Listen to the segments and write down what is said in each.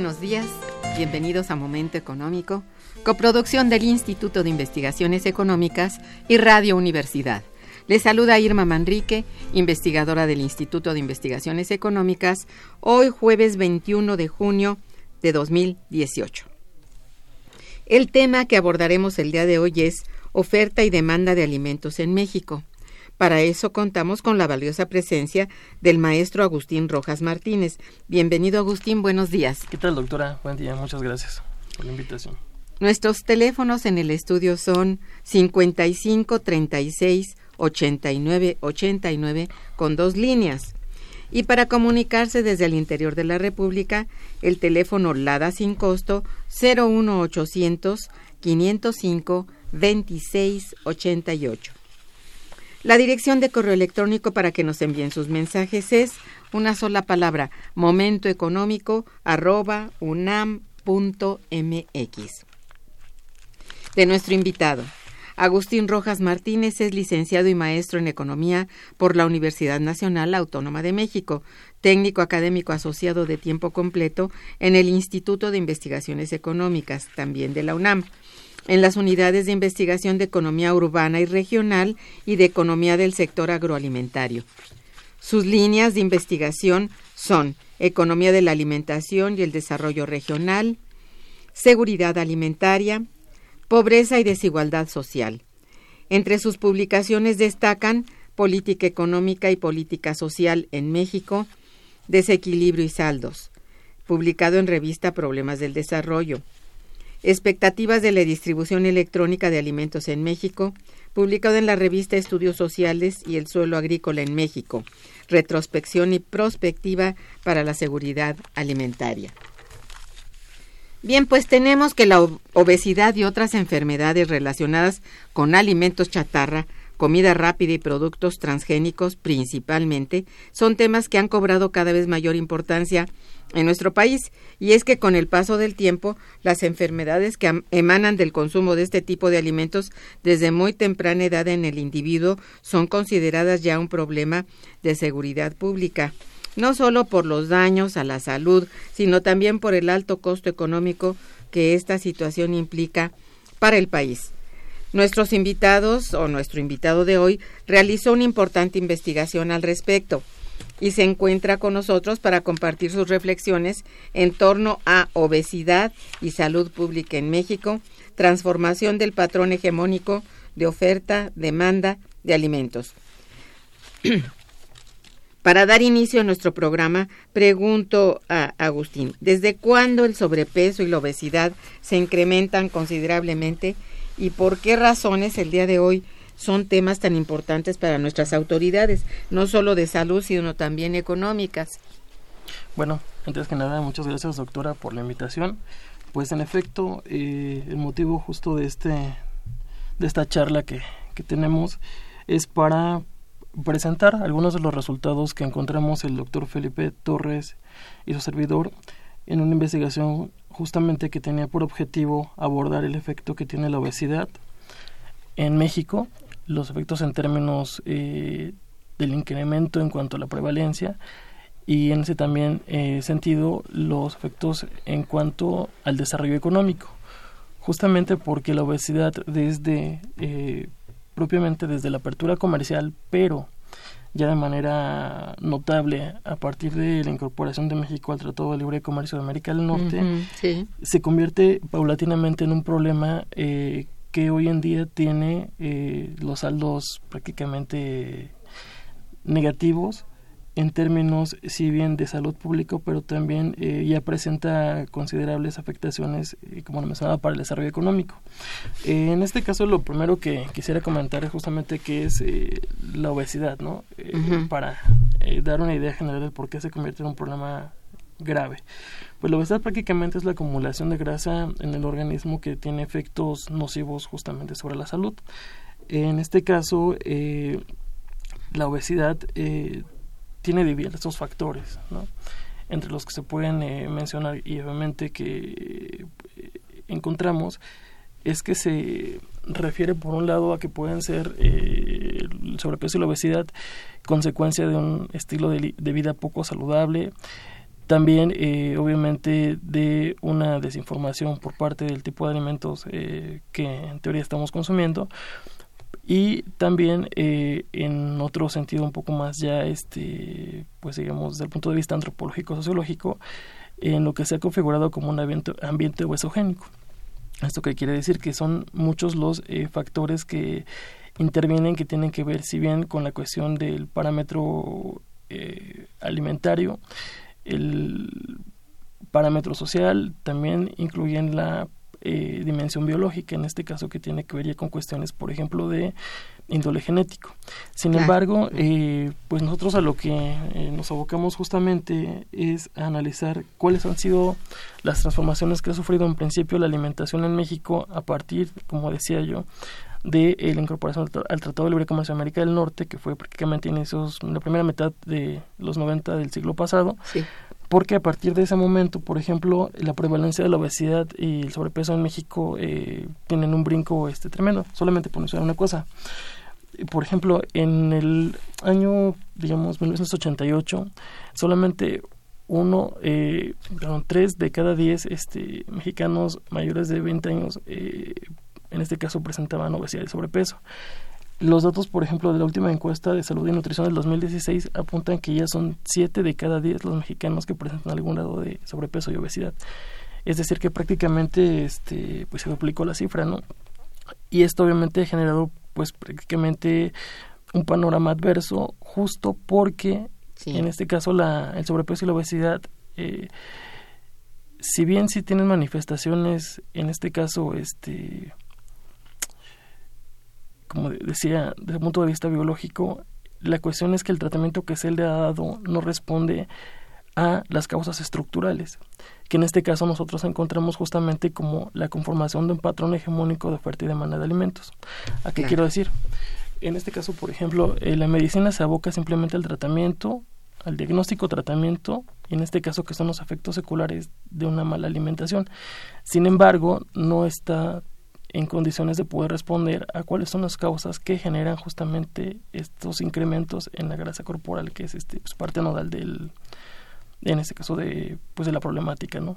Buenos días. Bienvenidos a Momento Económico, coproducción del Instituto de Investigaciones Económicas y Radio Universidad. Les saluda Irma Manrique, investigadora del Instituto de Investigaciones Económicas, hoy jueves 21 de junio de 2018. El tema que abordaremos el día de hoy es oferta y demanda de alimentos en México. Para eso contamos con la valiosa presencia del maestro Agustín Rojas Martínez. Bienvenido Agustín, buenos días. ¿Qué tal doctora? Buen día, muchas gracias por la invitación. Nuestros teléfonos en el estudio son 55 36 89 89 con dos líneas. Y para comunicarse desde el interior de la República, el teléfono LADA sin costo 01800 505 26 88. La dirección de correo electrónico para que nos envíen sus mensajes es una sola palabra, momentoeconómico.unam.mx. De nuestro invitado. Agustín Rojas Martínez es licenciado y maestro en Economía por la Universidad Nacional Autónoma de México, técnico académico asociado de tiempo completo en el Instituto de Investigaciones Económicas, también de la UNAM en las unidades de investigación de economía urbana y regional y de economía del sector agroalimentario. Sus líneas de investigación son economía de la alimentación y el desarrollo regional, seguridad alimentaria, pobreza y desigualdad social. Entre sus publicaciones destacan Política económica y política social en México, Desequilibrio y saldos, publicado en revista Problemas del Desarrollo, Expectativas de la distribución electrónica de alimentos en México, publicado en la revista Estudios Sociales y el Suelo Agrícola en México, retrospección y prospectiva para la seguridad alimentaria. Bien, pues tenemos que la obesidad y otras enfermedades relacionadas con alimentos chatarra, comida rápida y productos transgénicos principalmente, son temas que han cobrado cada vez mayor importancia en nuestro país y es que con el paso del tiempo las enfermedades que emanan del consumo de este tipo de alimentos desde muy temprana edad en el individuo son consideradas ya un problema de seguridad pública, no solo por los daños a la salud, sino también por el alto costo económico que esta situación implica para el país. Nuestros invitados o nuestro invitado de hoy realizó una importante investigación al respecto y se encuentra con nosotros para compartir sus reflexiones en torno a obesidad y salud pública en México, transformación del patrón hegemónico de oferta, demanda de alimentos. Para dar inicio a nuestro programa, pregunto a Agustín, ¿desde cuándo el sobrepeso y la obesidad se incrementan considerablemente y por qué razones el día de hoy son temas tan importantes para nuestras autoridades, no solo de salud, sino también económicas? Bueno, antes que nada, muchas gracias doctora por la invitación. Pues en efecto, eh, el motivo justo de este de esta charla que, que tenemos es para presentar algunos de los resultados que encontramos el doctor Felipe Torres y su servidor en una investigación justamente que tenía por objetivo abordar el efecto que tiene la obesidad en México, los efectos en términos eh, del incremento en cuanto a la prevalencia y en ese también eh, sentido los efectos en cuanto al desarrollo económico, justamente porque la obesidad desde eh, propiamente desde la apertura comercial, pero ya de manera notable a partir de la incorporación de México al Tratado de Libre Comercio de América del Norte, se convierte paulatinamente en un problema eh, que hoy en día tiene eh, los saldos prácticamente negativos en términos, si bien de salud público, pero también eh, ya presenta considerables afectaciones, eh, como lo mencionaba, para el desarrollo económico. Eh, en este caso, lo primero que quisiera comentar es justamente qué es la obesidad, ¿no? Para dar una idea general de por qué se convierte en un problema grave. Pues la obesidad prácticamente es la acumulación de grasa en el organismo que tiene efectos nocivos justamente sobre la salud. En este caso, la obesidad tiene diversos factores, ¿no? entre los que se pueden eh, mencionar y obviamente que eh, encontramos es que se refiere por un lado a que pueden ser eh, el sobrepeso y la obesidad consecuencia de un estilo de, vida poco saludable, también obviamente de una desinformación por parte del tipo de alimentos que en teoría estamos consumiendo y también eh, en otro sentido un poco más ya este pues digamos desde el punto de vista antropológico sociológico en lo que se ha configurado como un ambiente, ambiente obesogénico esto que quiere decir que son muchos los eh, factores que intervienen que tienen que ver si bien con la cuestión del parámetro eh, alimentario el parámetro social también incluyen la eh, dimensión biológica, en este caso que tiene que ver ya con cuestiones, por ejemplo, de índole genético. Sin embargo, eh, pues nosotros a lo que eh, nos abocamos justamente es a analizar cuáles han sido las transformaciones que ha sufrido en principio la alimentación en México a partir, como decía yo, de la incorporación al Tratado de Libre Comercio de América del Norte, que fue prácticamente inicios en la primera mitad de los 90 del siglo pasado, sí porque a partir de ese momento, por ejemplo, la prevalencia de la obesidad y el sobrepeso en México eh, tienen un brinco este tremendo. Solamente por mencionar una cosa. Por ejemplo, en el año, digamos, 1988, solamente uno, eh, tres de cada diez este, mexicanos mayores de 20 años, eh, en este caso, presentaban obesidad y sobrepeso. Los datos, por ejemplo, de la última encuesta de salud y nutrición del 2016 apuntan que ya son 7 de cada 10 los mexicanos que presentan algún grado de sobrepeso y obesidad. Es decir, que prácticamente este, pues se duplicó la cifra, ¿no? Y esto obviamente ha generado pues prácticamente un panorama adverso justo porque en este caso la, el sobrepeso y la obesidad eh, si bien sí tienen manifestaciones en este caso este como decía, desde el punto de vista biológico, la cuestión es que el tratamiento que se le ha dado no responde a las causas estructurales, que en este caso nosotros encontramos justamente como la conformación de un patrón hegemónico de oferta y demanda de alimentos. ¿A qué quiero decir? En este caso, por ejemplo, eh, la medicina se aboca simplemente al tratamiento, al diagnóstico, tratamiento, y en este caso que son los efectos seculares de una mala alimentación. Sin embargo, no está en condiciones de poder responder a cuáles son las causas que generan justamente estos incrementos en la grasa corporal, que es este pues, parte nodal del, en este caso de pues de la problemática, ¿no?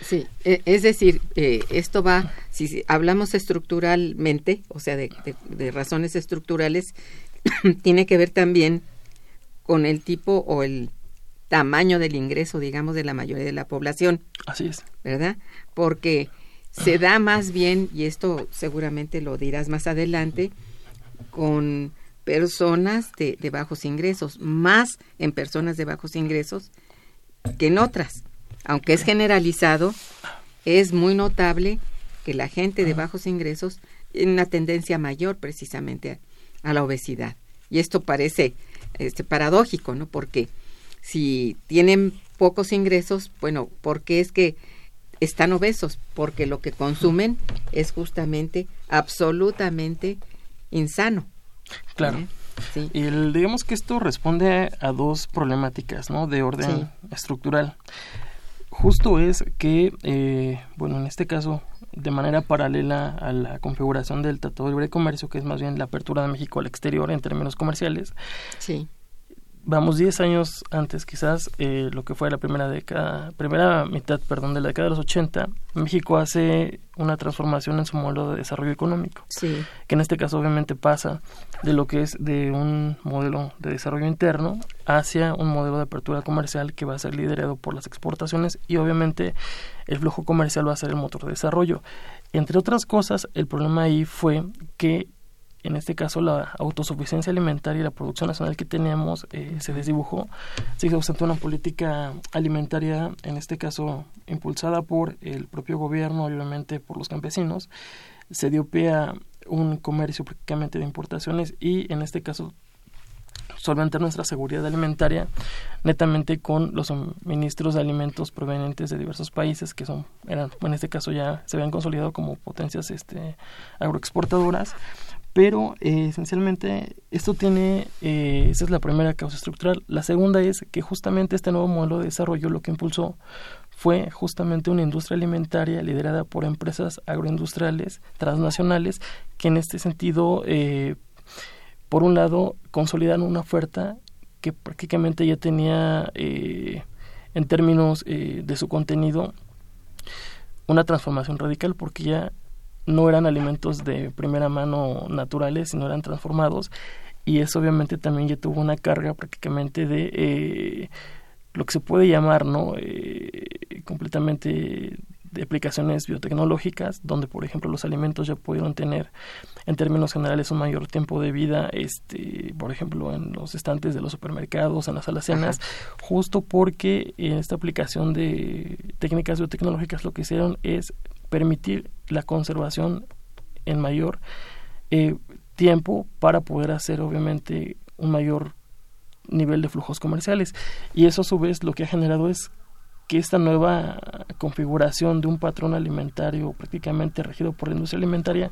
Sí, e, es decir, eh, esto va, si hablamos estructuralmente, o sea, de, de razones estructurales, tiene que ver también con el tipo o el tamaño del ingreso, digamos, de la mayoría de la población. Así es. ¿Verdad? Porque se da más bien, y esto seguramente lo dirás más adelante, con personas de, bajos ingresos, más en personas de bajos ingresos que en otras. Aunque es generalizado, es muy notable que la gente de bajos ingresos tiene una tendencia mayor precisamente a, la obesidad. Y esto parece este, paradójico, ¿no? Porque si tienen pocos ingresos, bueno, ¿por qué es que están obesos? Porque lo que consumen es justamente absolutamente insano. Claro. ¿Eh? Y digamos que esto responde a dos problemáticas, ¿no? De orden estructural. Justo es que, eh, bueno, en este caso, de manera paralela a la configuración del Tratado de Libre Comercio, que es más bien la apertura de México al exterior en términos comerciales, sí vamos 10 años antes quizás, eh, lo que fue la primera década, primera mitad, perdón, de la década de los 80, México hace una transformación en su modelo de desarrollo económico, sí. que en este caso obviamente pasa de lo que es de un modelo de desarrollo interno hacia un modelo de apertura comercial que va a ser liderado por las exportaciones y obviamente el flujo comercial va a ser el motor de desarrollo. Entre otras cosas, el problema ahí fue que en este caso la autosuficiencia alimentaria y la producción nacional que teníamos eh, se desdibujó, se ausentó una política alimentaria, en este caso impulsada por el propio gobierno obviamente por los campesinos, se dio pie a un comercio prácticamente de importaciones y en este caso solventar nuestra seguridad alimentaria netamente con los ministros de alimentos provenientes de diversos países que son eran en este caso ya se habían consolidado como potencias este agroexportadoras pero eh, esencialmente esto tiene, eh, esa es la primera causa estructural. La segunda es que justamente este nuevo modelo de desarrollo lo que impulsó fue justamente una industria alimentaria liderada por empresas agroindustriales transnacionales que en este sentido, eh, por un lado, consolidan una oferta que prácticamente ya tenía en términos de su contenido una transformación radical porque ya no eran alimentos de primera mano naturales, sino eran transformados. Y eso obviamente también ya tuvo una carga prácticamente de eh, lo que se puede llamar, ¿no? Eh, completamente de aplicaciones biotecnológicas, donde por ejemplo los alimentos ya pudieron tener en términos generales un mayor tiempo de vida, este, por ejemplo en los estantes de los supermercados, en las alacenas, justo porque en esta aplicación de técnicas biotecnológicas lo que hicieron es permitir la conservación en mayor eh, tiempo para poder hacer obviamente un mayor nivel de flujos comerciales. Y eso a su vez lo que ha generado es que esta nueva configuración de un patrón alimentario prácticamente regido por la industria alimentaria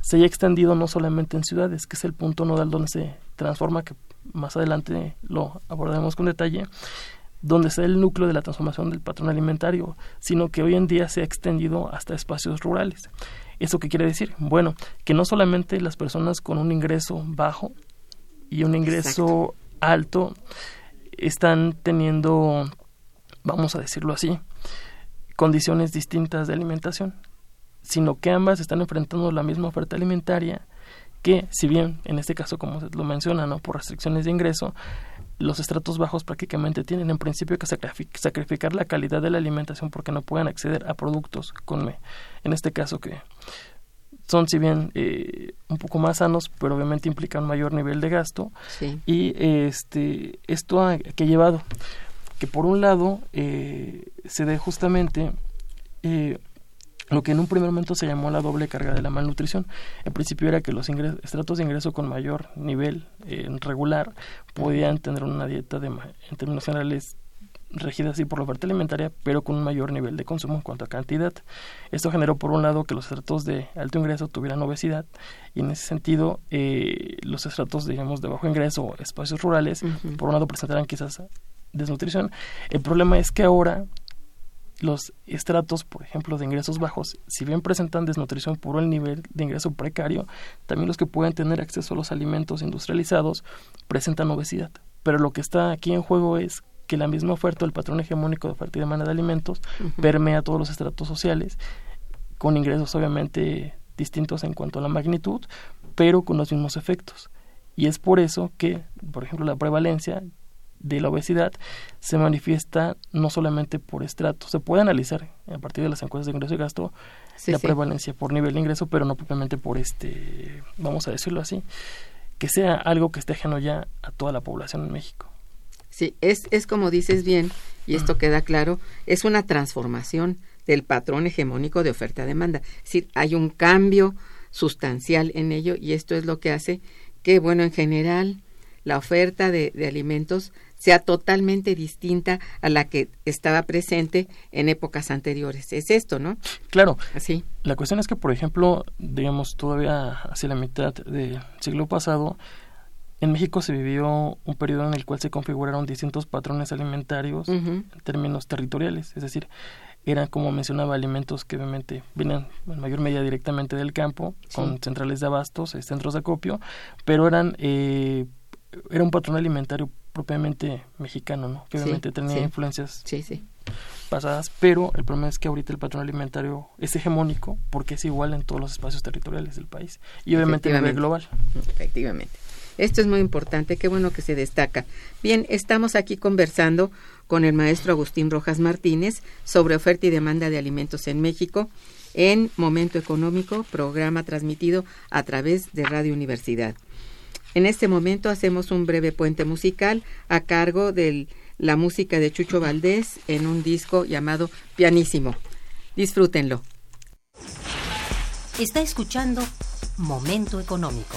se haya extendido no solamente en ciudades, que es el punto nodal donde se transforma, que más adelante lo abordaremos con detalle, donde está el núcleo de la transformación del patrón alimentario, sino que hoy en día se ha extendido hasta espacios rurales. ¿Eso qué quiere decir? Bueno, que no solamente las personas con un ingreso bajo y un ingreso alto están teniendo, vamos a decirlo así, condiciones distintas de alimentación, sino que ambas están enfrentando la misma oferta alimentaria que, si bien en este caso, como se lo menciona, ¿no? por restricciones de ingreso, los estratos bajos prácticamente tienen en principio que sacrificar la calidad de la alimentación porque no pueden acceder a productos con, en este caso que son si bien eh, un poco más sanos, pero obviamente implican mayor nivel de gasto. Y este esto ha que ha llevado que por un lado eh, se dé justamente eh, lo que en un primer momento se llamó la doble carga de la malnutrición. En principio era que los estratos de ingreso con mayor nivel eh, regular podían tener una dieta de, en términos generales regida así por la oferta alimentaria, pero con un mayor nivel de consumo en cuanto a cantidad. Esto generó, por un lado, que los estratos de alto ingreso tuvieran obesidad y, en ese sentido, eh, los estratos, digamos, de bajo ingreso, espacios rurales, por un lado, presentaran quizás desnutrición. El problema es que ahora los estratos, por ejemplo, de ingresos bajos, si bien presentan desnutrición por el nivel de ingreso precario, también los que pueden tener acceso a los alimentos industrializados presentan obesidad. Pero lo que está aquí en juego es que la misma oferta, el patrón hegemónico de oferta y demanda de alimentos, permea todos los estratos sociales, con ingresos obviamente distintos en cuanto a la magnitud, pero con los mismos efectos. Y es por eso que, por ejemplo, la prevalencia de la obesidad se manifiesta no solamente por estrato, se puede analizar a partir de las encuestas de ingreso y gasto la prevalencia por nivel de ingreso, pero no propiamente por este, vamos a decirlo así, que sea algo que esté ajeno ya a toda la población en México. Sí, es, es como dices bien, y esto queda claro, es una transformación del patrón hegemónico de oferta-demanda. Es decir, hay un cambio sustancial en ello y esto es lo que hace que, bueno, en general, la oferta de, de alimentos sea totalmente distinta a la que estaba presente en épocas anteriores. Es esto, ¿no? Claro. Así. La cuestión es que, por ejemplo, digamos, todavía hacia la mitad del siglo pasado, en México se vivió un periodo en el cual se configuraron distintos patrones alimentarios en términos territoriales, es decir, eran, como mencionaba, alimentos que obviamente vienen en mayor medida directamente del campo, con centrales de abastos, eh, centros de acopio, pero eran eh, era un patrón alimentario propiamente mexicano, ¿no? Que obviamente tenía influencias pasadas, pero el problema es que ahorita el patrón alimentario es hegemónico porque es igual en todos los espacios territoriales del país y obviamente a nivel global. Efectivamente. Esto es muy importante, qué bueno que se destaca. Bien, estamos aquí conversando con el maestro Agustín Rojas Martínez sobre oferta y demanda de alimentos en México en Momento Económico, programa transmitido a través de Radio Universidad. En este momento hacemos un breve puente musical a cargo de la música de Chucho Valdés en un disco llamado Pianísimo. Disfrútenlo. Está escuchando Momento Económico.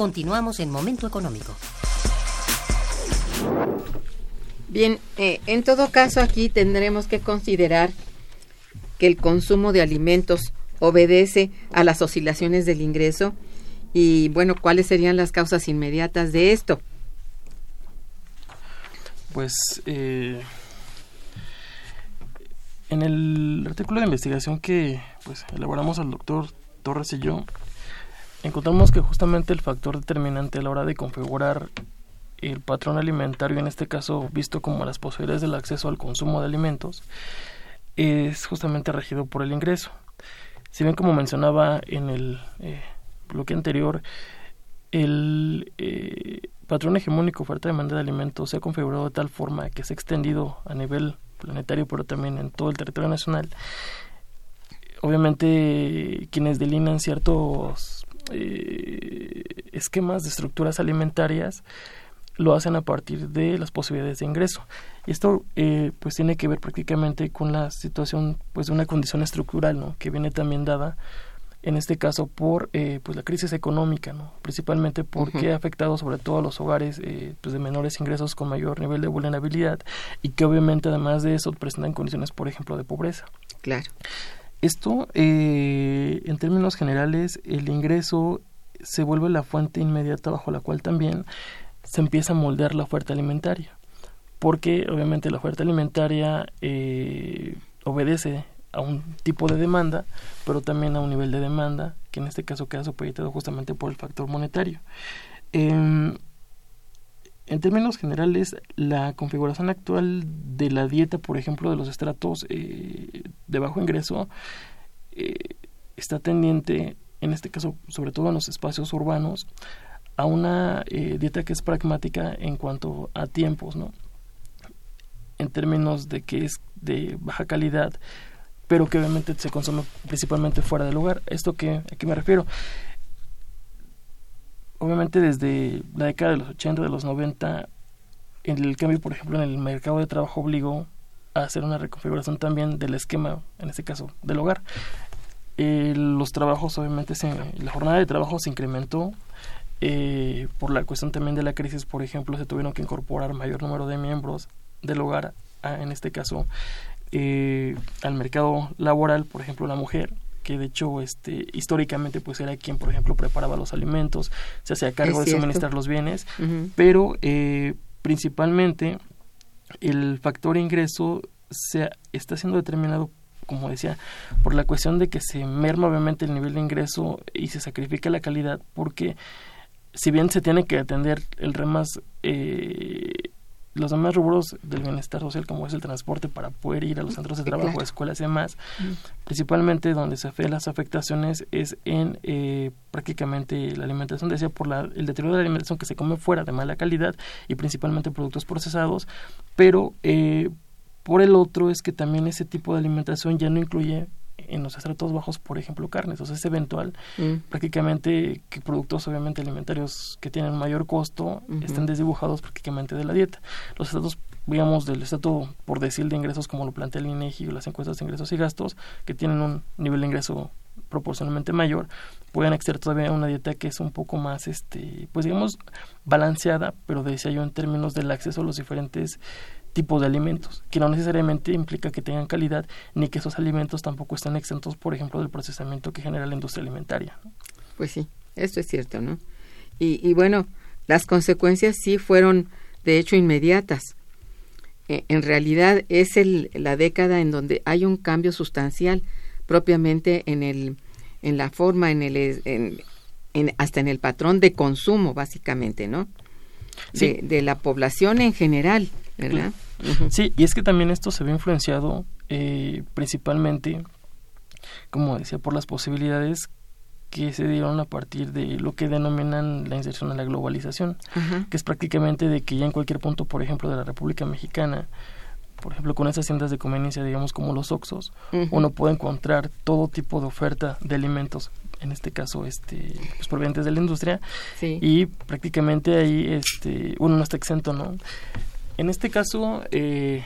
Continuamos en Momento Económico. Bien, eh, en todo caso aquí tendremos que considerar que el consumo de alimentos obedece a las oscilaciones del ingreso y bueno, ¿cuáles serían las causas inmediatas de esto? Pues eh, en el artículo de investigación que pues elaboramos al doctor Torres y yo, encontramos que justamente el factor determinante a la hora de configurar el patrón alimentario, en este caso visto como las posibilidades del acceso al consumo de alimentos, es justamente regido por el ingreso. Si bien como mencionaba en el eh, bloque anterior, el eh, patrón hegemónico oferta-demanda de alimentos se ha configurado de tal forma que se ha extendido a nivel planetario, pero también en todo el territorio nacional. Obviamente, quienes delinean ciertos eh, esquemas de estructuras alimentarias lo hacen a partir de las posibilidades de ingreso. Y esto eh, pues tiene que ver prácticamente con la situación pues de una condición estructural ¿no? que viene también dada en este caso por eh, pues la crisis económica, ¿no? principalmente porque ha afectado sobre todo a los hogares eh, pues de menores ingresos con mayor nivel de vulnerabilidad y que obviamente además de eso presentan condiciones, por ejemplo, de pobreza. Claro. Esto, eh, en términos generales, el ingreso se vuelve la fuente inmediata bajo la cual también se empieza a moldear la oferta alimentaria, porque obviamente la oferta alimentaria obedece a un tipo de demanda, pero también a un nivel de demanda, que en este caso queda supeditado justamente por el factor monetario. Em, en términos generales, la configuración actual de la dieta, por ejemplo, de los estratos eh, de bajo ingreso, eh, está tendiente, en este caso, sobre todo en los espacios urbanos, a una eh, dieta que es pragmática en cuanto a tiempos, ¿no? En términos de que es de baja calidad, pero que obviamente se consume principalmente fuera del lugar. ¿Esto qué, a qué me refiero? Obviamente desde la década de los 80, de los 90, el cambio, por ejemplo, en el mercado de trabajo obligó a hacer una reconfiguración también del esquema, en este caso, del hogar. Eh, los trabajos, obviamente, se, la jornada de trabajo se incrementó. Eh, por la cuestión también de la crisis, por ejemplo, se tuvieron que incorporar mayor número de miembros del hogar, en este caso eh, al mercado laboral, por ejemplo, la mujer, que de hecho este históricamente pues era quien por ejemplo preparaba los alimentos se hacía cargo de suministrar los bienes pero eh, principalmente el factor ingreso se está siendo determinado como decía por la cuestión de que se merma obviamente el nivel de ingreso y se sacrifica la calidad porque si bien se tiene que atender el remas eh, los demás rubros del bienestar social como es el transporte para poder ir a los centros de trabajo, escuelas y demás, principalmente donde se ve las afectaciones es en eh, prácticamente la alimentación, decía por la, el deterioro de la alimentación que se come fuera de mala calidad y principalmente productos procesados, pero eh, por el otro es que también ese tipo de alimentación ya no incluye en los estratos bajos, por ejemplo, carnes. O sea, es eventual mm. prácticamente que productos obviamente alimentarios que tienen mayor costo estén desdibujados prácticamente de la dieta. Los estratos digamos, del estrato, por decir, de ingresos, como lo plantea el INEGI o las encuestas de ingresos y gastos, que tienen un nivel de ingreso proporcionalmente mayor, pueden acceder todavía a una dieta que es un poco más, este, pues digamos, balanceada, pero decía yo en términos del acceso a los diferentes tipo de alimentos, que no necesariamente implica que tengan calidad, ni que esos alimentos tampoco estén exentos, por ejemplo, del procesamiento que genera la industria alimentaria. Pues sí, esto es cierto, ¿no? Y, y bueno, las consecuencias sí fueron, de hecho, inmediatas. E, en realidad es el, la década en donde hay un cambio sustancial propiamente en el en la forma en el en, hasta en el patrón de consumo básicamente no de, de la población en general Sí, y es que también esto se ve influenciado eh, principalmente, como decía, por las posibilidades que se dieron a partir de lo que denominan la inserción a la globalización, que es prácticamente de que ya en cualquier punto, por ejemplo, de la República Mexicana, por ejemplo, con esas tiendas de conveniencia, digamos, como los Oxos, uno puede encontrar todo tipo de oferta de alimentos, en este caso, este, pues, provenientes de la industria, y prácticamente ahí, este, uno no está exento, ¿no? En este caso, eh,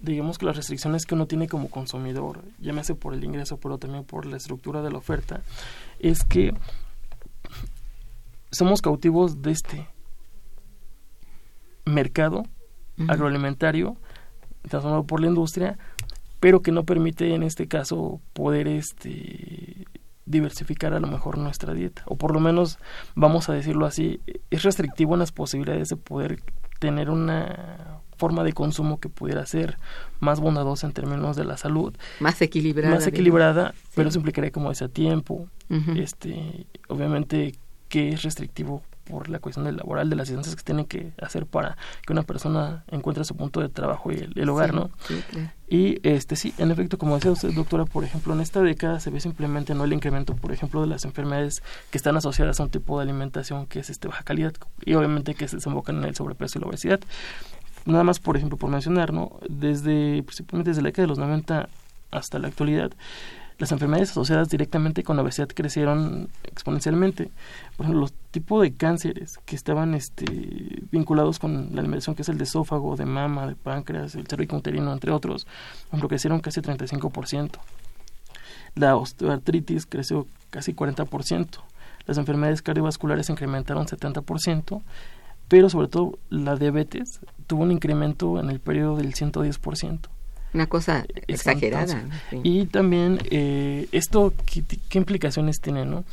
digamos que las restricciones que uno tiene como consumidor, llámese por el ingreso, pero también por la estructura de la oferta, es que somos cautivos de este mercado agroalimentario transformado por la industria, pero que no permite en este caso poder este diversificar a lo mejor nuestra dieta, o por lo menos, vamos a decirlo así, es restrictivo en las posibilidades de poder tener una forma de consumo que pudiera ser más bondadosa en términos de la salud. Más equilibrada. Más equilibrada, pero eso implicaría como ese tiempo. este Obviamente que es restrictivo por la cuestión del laboral, de las distancias que tienen que hacer para que una persona encuentre su punto de trabajo y el, hogar, ¿no? Y este sí, en efecto, como decía usted, doctora, por ejemplo, en esta década se ve simplemente no el incremento, por ejemplo, de las enfermedades que están asociadas a un tipo de alimentación que es este baja calidad y obviamente que se desembocan en el sobrepeso y la obesidad. Nada más, por ejemplo, por mencionar, ¿no? Desde, principalmente desde la década de los 90 hasta la actualidad, las enfermedades asociadas directamente con la obesidad crecieron exponencialmente. Por ejemplo, los tipos de cánceres que estaban este, vinculados con la alimentación, que es el de esófago, de mama, de páncreas, el cervico uterino, entre otros, crecieron casi 35%. La osteoartritis creció casi 40%. Las enfermedades cardiovasculares incrementaron 70%, pero sobre todo la diabetes tuvo un incremento en el periodo del 110%. Una cosa exagerada. Y también eh, esto, ¿qué, ¿qué, implicaciones tiene? no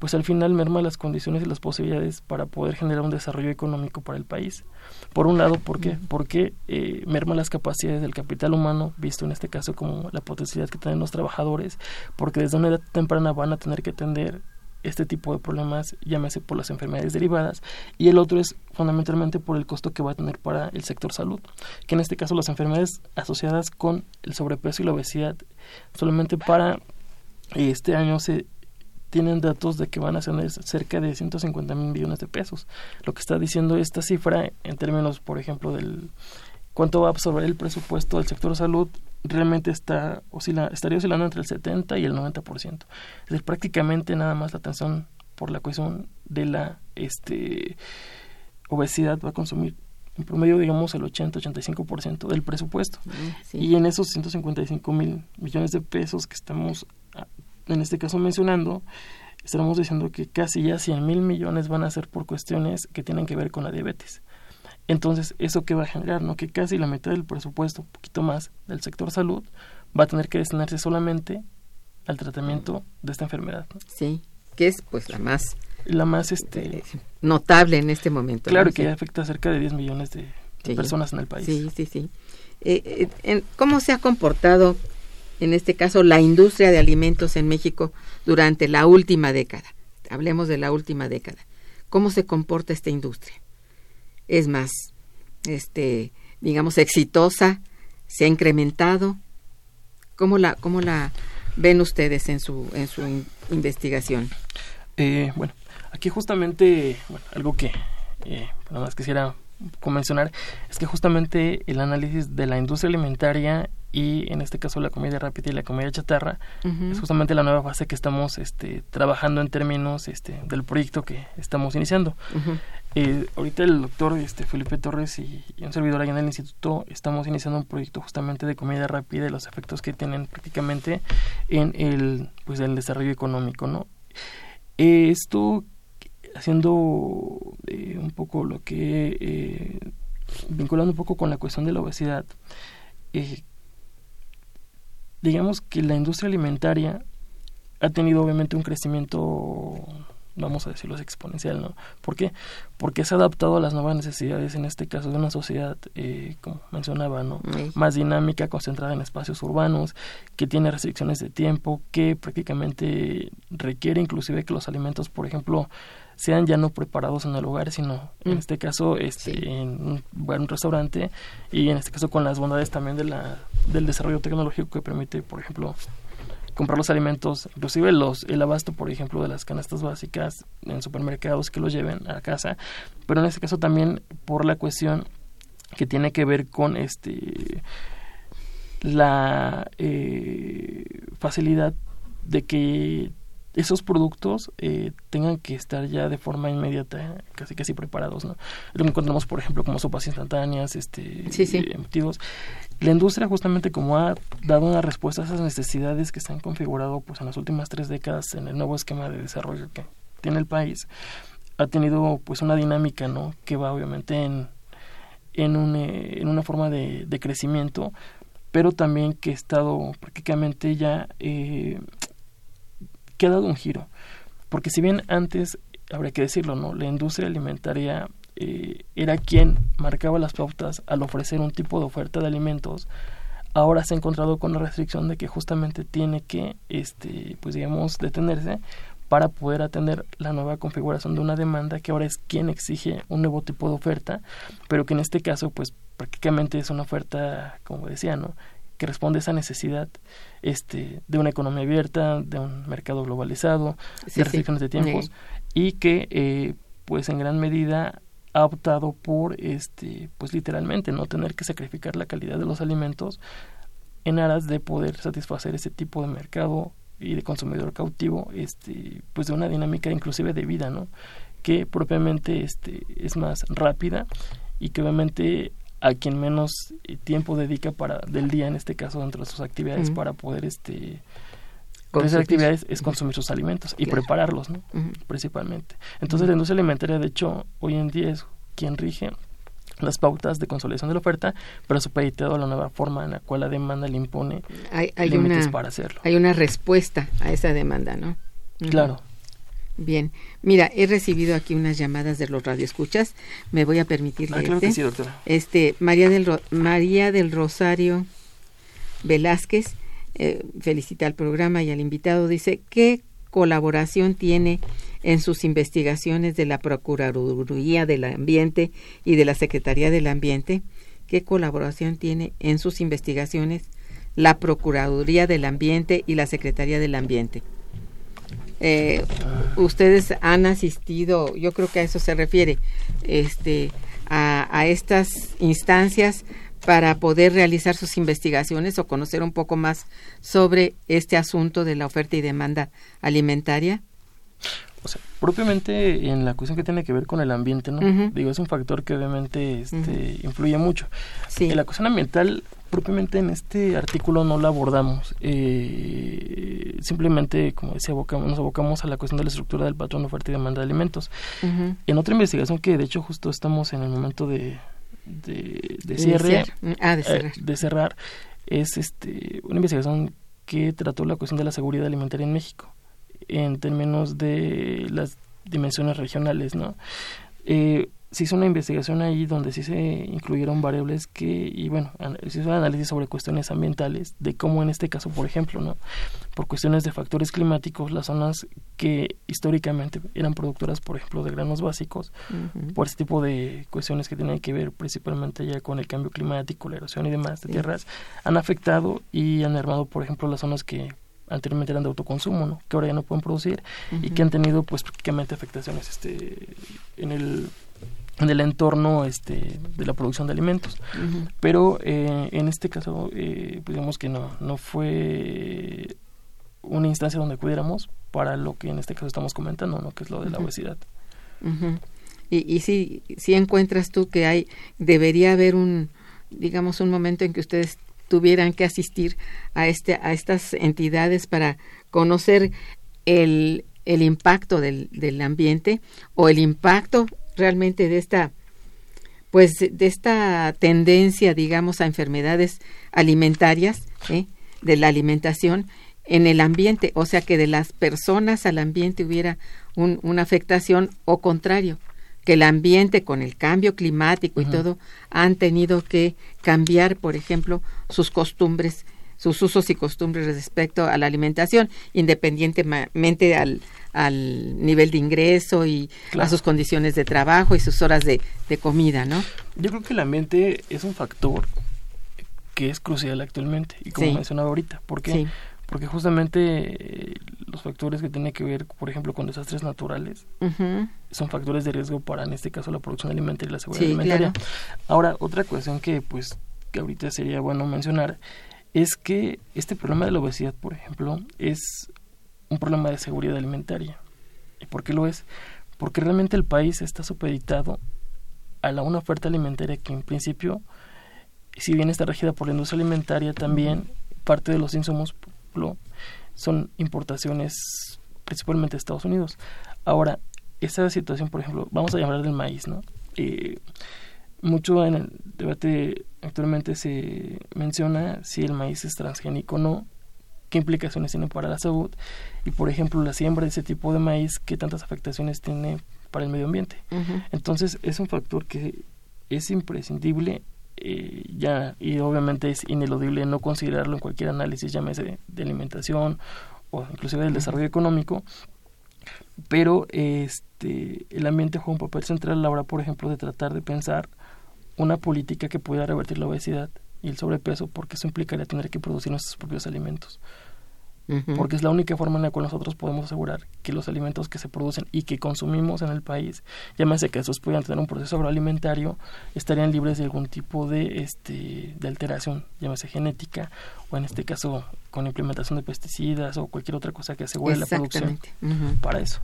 Pues al final merma las condiciones y las posibilidades para poder generar un desarrollo económico para el país. Por un lado, ¿por qué? Porque eh, merma las capacidades del capital humano, visto en este caso como la potencialidad que tienen los trabajadores, porque desde una edad temprana van a tener que atender este tipo de problemas, llámese por las enfermedades derivadas, y el otro es fundamentalmente por el costo que va a tener para el sector salud, que en este caso las enfermedades asociadas con el sobrepeso y la obesidad, solamente para este año se tienen datos de que van a ser cerca de 150 mil millones de pesos. Lo que está diciendo esta cifra en términos, por ejemplo, del cuánto va a absorber el presupuesto del sector salud realmente está oscila, estaría oscilando entre el 70 y el 90%. Es decir, prácticamente nada más la atención por la cuestión de la este obesidad va a consumir en promedio, digamos, el 80-85% del presupuesto. Mm, y en esos 155 mil millones de pesos que estamos, ah, en este caso, mencionando, estamos diciendo que casi ya 100 mil millones van a ser por cuestiones que tienen que ver con la diabetes. Entonces, ¿eso qué va a generar? ¿no? Que casi la mitad del presupuesto, un poquito más, del sector salud, va a tener que destinarse solamente al tratamiento de esta enfermedad. Sí, que es pues la más... La más este, eh, notable en este momento. Claro, que afecta a cerca de 10 millones de, personas en el país. Sí, sí, sí. Eh, eh, ¿Cómo se ha comportado, en este caso, la industria de alimentos en México durante la última década? Hablemos de la última década. ¿Cómo se comporta esta industria? Es más, este, digamos, exitosa, se ha incrementado. ¿Cómo la, cómo la ven ustedes en su, en su investigación? Eh, bueno, aquí justamente, bueno, algo que eh, nada más quisiera mencionar es que justamente el análisis de la industria alimentaria y en este caso la comida rápida y la comida chatarra es justamente la nueva fase que estamos este, trabajando en términos este, del proyecto que estamos iniciando. Eh, ahorita el doctor este, Felipe Torres y, un servidor allá en el instituto estamos iniciando un proyecto justamente de comida rápida y los efectos que tienen prácticamente en el, pues, el desarrollo económico. ¿no? esto haciendo eh, un poco lo que eh, vinculando un poco con la cuestión de la obesidad eh, digamos que la industria alimentaria ha tenido obviamente un crecimiento, vamos a decirlo, exponencial, ¿no? ¿Por qué? Porque se ha adaptado a las nuevas necesidades, en este caso de una sociedad, eh, como mencionaba, ¿no? Más dinámica, concentrada en espacios urbanos, que tiene restricciones de tiempo, que prácticamente requiere inclusive que los alimentos, por ejemplo, sean ya no preparados en el hogar, sino en mm. este caso este, en un, restaurante y en este caso con las bondades también de la, del desarrollo tecnológico que permite, por ejemplo, comprar los alimentos, inclusive los, el abasto, por ejemplo, de las canastas básicas en supermercados que los lleven a casa, pero en este caso también por la cuestión que tiene que ver con este la eh, facilidad de que esos productos eh, tengan que estar ya de forma inmediata, casi casi preparados, ¿no? Lo encontramos, por ejemplo, como sopas instantáneas, este, sí, sí. embutidos. La industria justamente como ha dado una respuesta a esas necesidades que se han configurado pues en las últimas tres décadas en el nuevo esquema de desarrollo que tiene el país, ha tenido pues una dinámica, ¿no? Que va obviamente en, en, un, eh, en una forma de, de crecimiento, pero también que ha estado prácticamente ya eh, que ha dado un giro. Porque si bien antes, habría que decirlo, ¿no? La industria alimentaria eh, era quien marcaba las pautas al ofrecer un tipo de oferta de alimentos, ahora se ha encontrado con la restricción de que justamente tiene que, este, pues digamos, detenerse para poder atender la nueva configuración de una demanda que ahora es quien exige un nuevo tipo de oferta, pero que en este caso, pues prácticamente es una oferta, como decía, ¿no? Que responde a esa necesidad este, de una economía abierta, de un mercado globalizado, de restricciones de tiempos, y que eh, pues en gran medida ha optado por este pues literalmente no tener que sacrificar la calidad de los alimentos en aras de poder satisfacer ese tipo de mercado y de consumidor cautivo este pues de una dinámica inclusive de vida no que propiamente este es más rápida y que obviamente a quien menos eh, tiempo dedica para del día en este caso dentro de sus actividades para poder este Esas actividades es consumir sus alimentos y prepararlos, ¿no? Principalmente. Entonces, la industria alimentaria, de hecho, hoy en día es quien rige las pautas de consolidación de la oferta, pero supeditado a la nueva forma en la cual la demanda le impone hay, hay límites una, para hacerlo. Hay una respuesta a esa demanda, ¿no? Claro. Bien, mira, he recibido aquí unas llamadas de los radioescuchas. Me voy a permitir Ah, claro que sí, doctora. Este, María del, Ro- María del Rosario Velázquez eh, felicita al programa y al invitado. Dice, ¿qué colaboración tiene en sus investigaciones de la Procuraduría del Ambiente y de la Secretaría del Ambiente? ¿Qué colaboración tiene en sus investigaciones la Procuraduría del Ambiente y la Secretaría del Ambiente? Eh, ustedes han asistido, yo creo que a eso se refiere, este, a, a estas instancias para poder realizar sus investigaciones o conocer un poco más sobre este asunto de la oferta y demanda alimentaria. O sea, propiamente en la cuestión que tiene que ver con el ambiente, ¿no? Digo, es un factor que obviamente este, influye mucho. Sí. En la cuestión ambiental, propiamente en este artículo no la abordamos. Eh, simplemente, como decía, abocamos- nos abocamos a la cuestión de la estructura del patrón de oferta y demanda de alimentos. Ujú. En otra investigación que de hecho justo estamos en el momento de, de, cierre, Ah, de eh, cerrar. de cerrar, es este una investigación que trató la cuestión de la seguridad alimentaria en México en términos de las dimensiones regionales, ¿no? Eh, se hizo una investigación ahí donde sí se incluyeron variables que, y bueno, se hizo un análisis sobre cuestiones ambientales, de cómo en este caso, por ejemplo, ¿no? Por cuestiones de factores climáticos, las zonas que históricamente eran productoras, por ejemplo, de granos básicos, por este tipo de cuestiones que tienen que ver principalmente ya con el cambio climático, la erosión y demás de Sí. tierras, han afectado y han armado, por ejemplo, las zonas que anteriormente eran de autoconsumo, ¿no? que ahora ya no pueden producir y que han tenido pues prácticamente afectaciones este en el en el entorno este de la producción de alimentos. Pero eh, en este caso eh, pues digamos que no no fue una instancia donde acudiéramos para lo que en este caso estamos comentando no que es lo de la obesidad. Y, y si, si encuentras tú que hay, debería haber un, digamos, un momento en que ustedes tuvieran que asistir a este, a estas entidades para conocer el, el impacto del, del ambiente o el impacto realmente de esta, pues, de esta tendencia, digamos, a enfermedades alimentarias, ¿eh? de la alimentación en el ambiente, o sea que de las personas al ambiente hubiera un- una afectación o contrario, que el ambiente con el cambio climático y todo han tenido que cambiar, por ejemplo, sus costumbres, sus usos y costumbres respecto a la alimentación, independientemente al, al nivel de ingreso y a sus condiciones de trabajo y sus horas de, de comida, ¿no? Yo creo que el ambiente es un factor que es crucial actualmente y como Sí. mencionaba ahorita, ¿por qué? Sí. Porque justamente eh, los factores que tienen que ver, por ejemplo, con desastres naturales Ujú. son factores de riesgo para, en este caso, la producción alimentaria y la seguridad Sí, alimentaria. claro. Ahora, otra cuestión que, pues, que ahorita sería bueno mencionar es que este problema de la obesidad, por ejemplo, es un problema de seguridad alimentaria. ¿Y por qué lo es? Porque realmente el país está supeditado a la una oferta alimentaria que en principio, si bien está regida por la industria alimentaria, también parte de los insumos son importaciones principalmente de Estados Unidos. Ahora, esa situación, por ejemplo, vamos a llamar del maíz, ¿no? Eh, mucho en el debate actualmente se menciona si el maíz es transgénico o no, qué implicaciones tiene para la salud y, por ejemplo, la siembra de ese tipo de maíz, qué tantas afectaciones tiene para el medio ambiente. Entonces, es un factor que es imprescindible eh, ya y obviamente es ineludible no considerarlo en cualquier análisis, llámese de, de alimentación o inclusive del desarrollo económico, pero este el ambiente juega un papel central a la hora, por ejemplo, de tratar de pensar una política que pueda revertir la obesidad y el sobrepeso, porque eso implicaría tener que producir nuestros propios alimentos. Porque es la única forma en la cual nosotros podemos asegurar que los alimentos que se producen y que consumimos en el país, llámese que estos puedan tener un proceso agroalimentario, estarían libres de algún tipo de este de alteración, llámese genética o en este caso con implementación de pesticidas o cualquier otra cosa que asegure la producción para eso.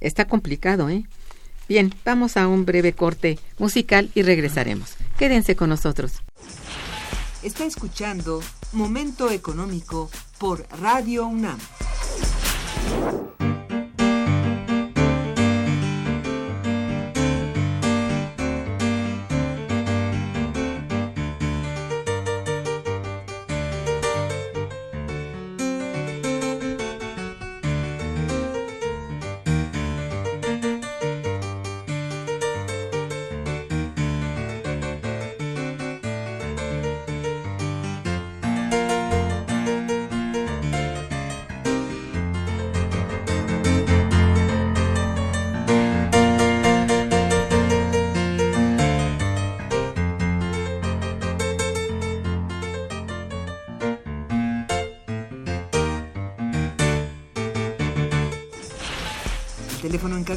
Está complicado, ¿eh? Bien, vamos a un breve corte musical y regresaremos. Quédense con nosotros. Está escuchando Momento Económico por Radio UNAM.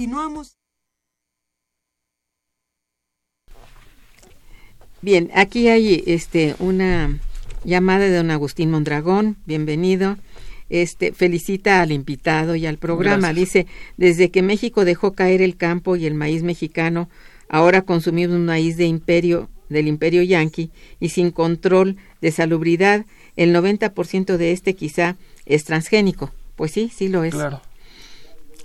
Continuamos. Bien, aquí hay este una llamada de don Agustín Mondragón, bienvenido. Este felicita al invitado y al programa. Dice, desde que México dejó caer el campo y el maíz mexicano, ahora consumimos un maíz de imperio del imperio yanqui y sin control de salubridad, el 90% de este quizá es transgénico. Pues sí, sí lo es. Claro.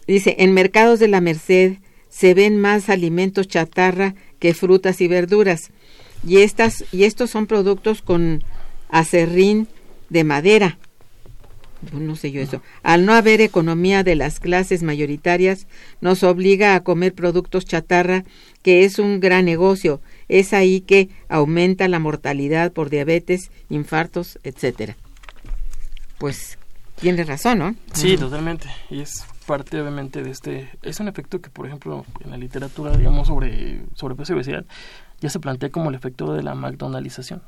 Dice, en mercados de la Merced se ven más alimentos chatarra que frutas y verduras. Y, estas, y estos son productos con acerrín de madera. No sé yo eso. Al no haber economía de las clases mayoritarias, nos obliga a comer productos chatarra, que es un gran negocio. Es ahí que aumenta la mortalidad por diabetes, infartos, etcétera. Pues tiene razón, ¿no? Sí, totalmente. Y es parte obviamente de este es un efecto que por ejemplo en la literatura digamos sobre sobrepeso y obesidad ya se plantea como el efecto de la McDonaldización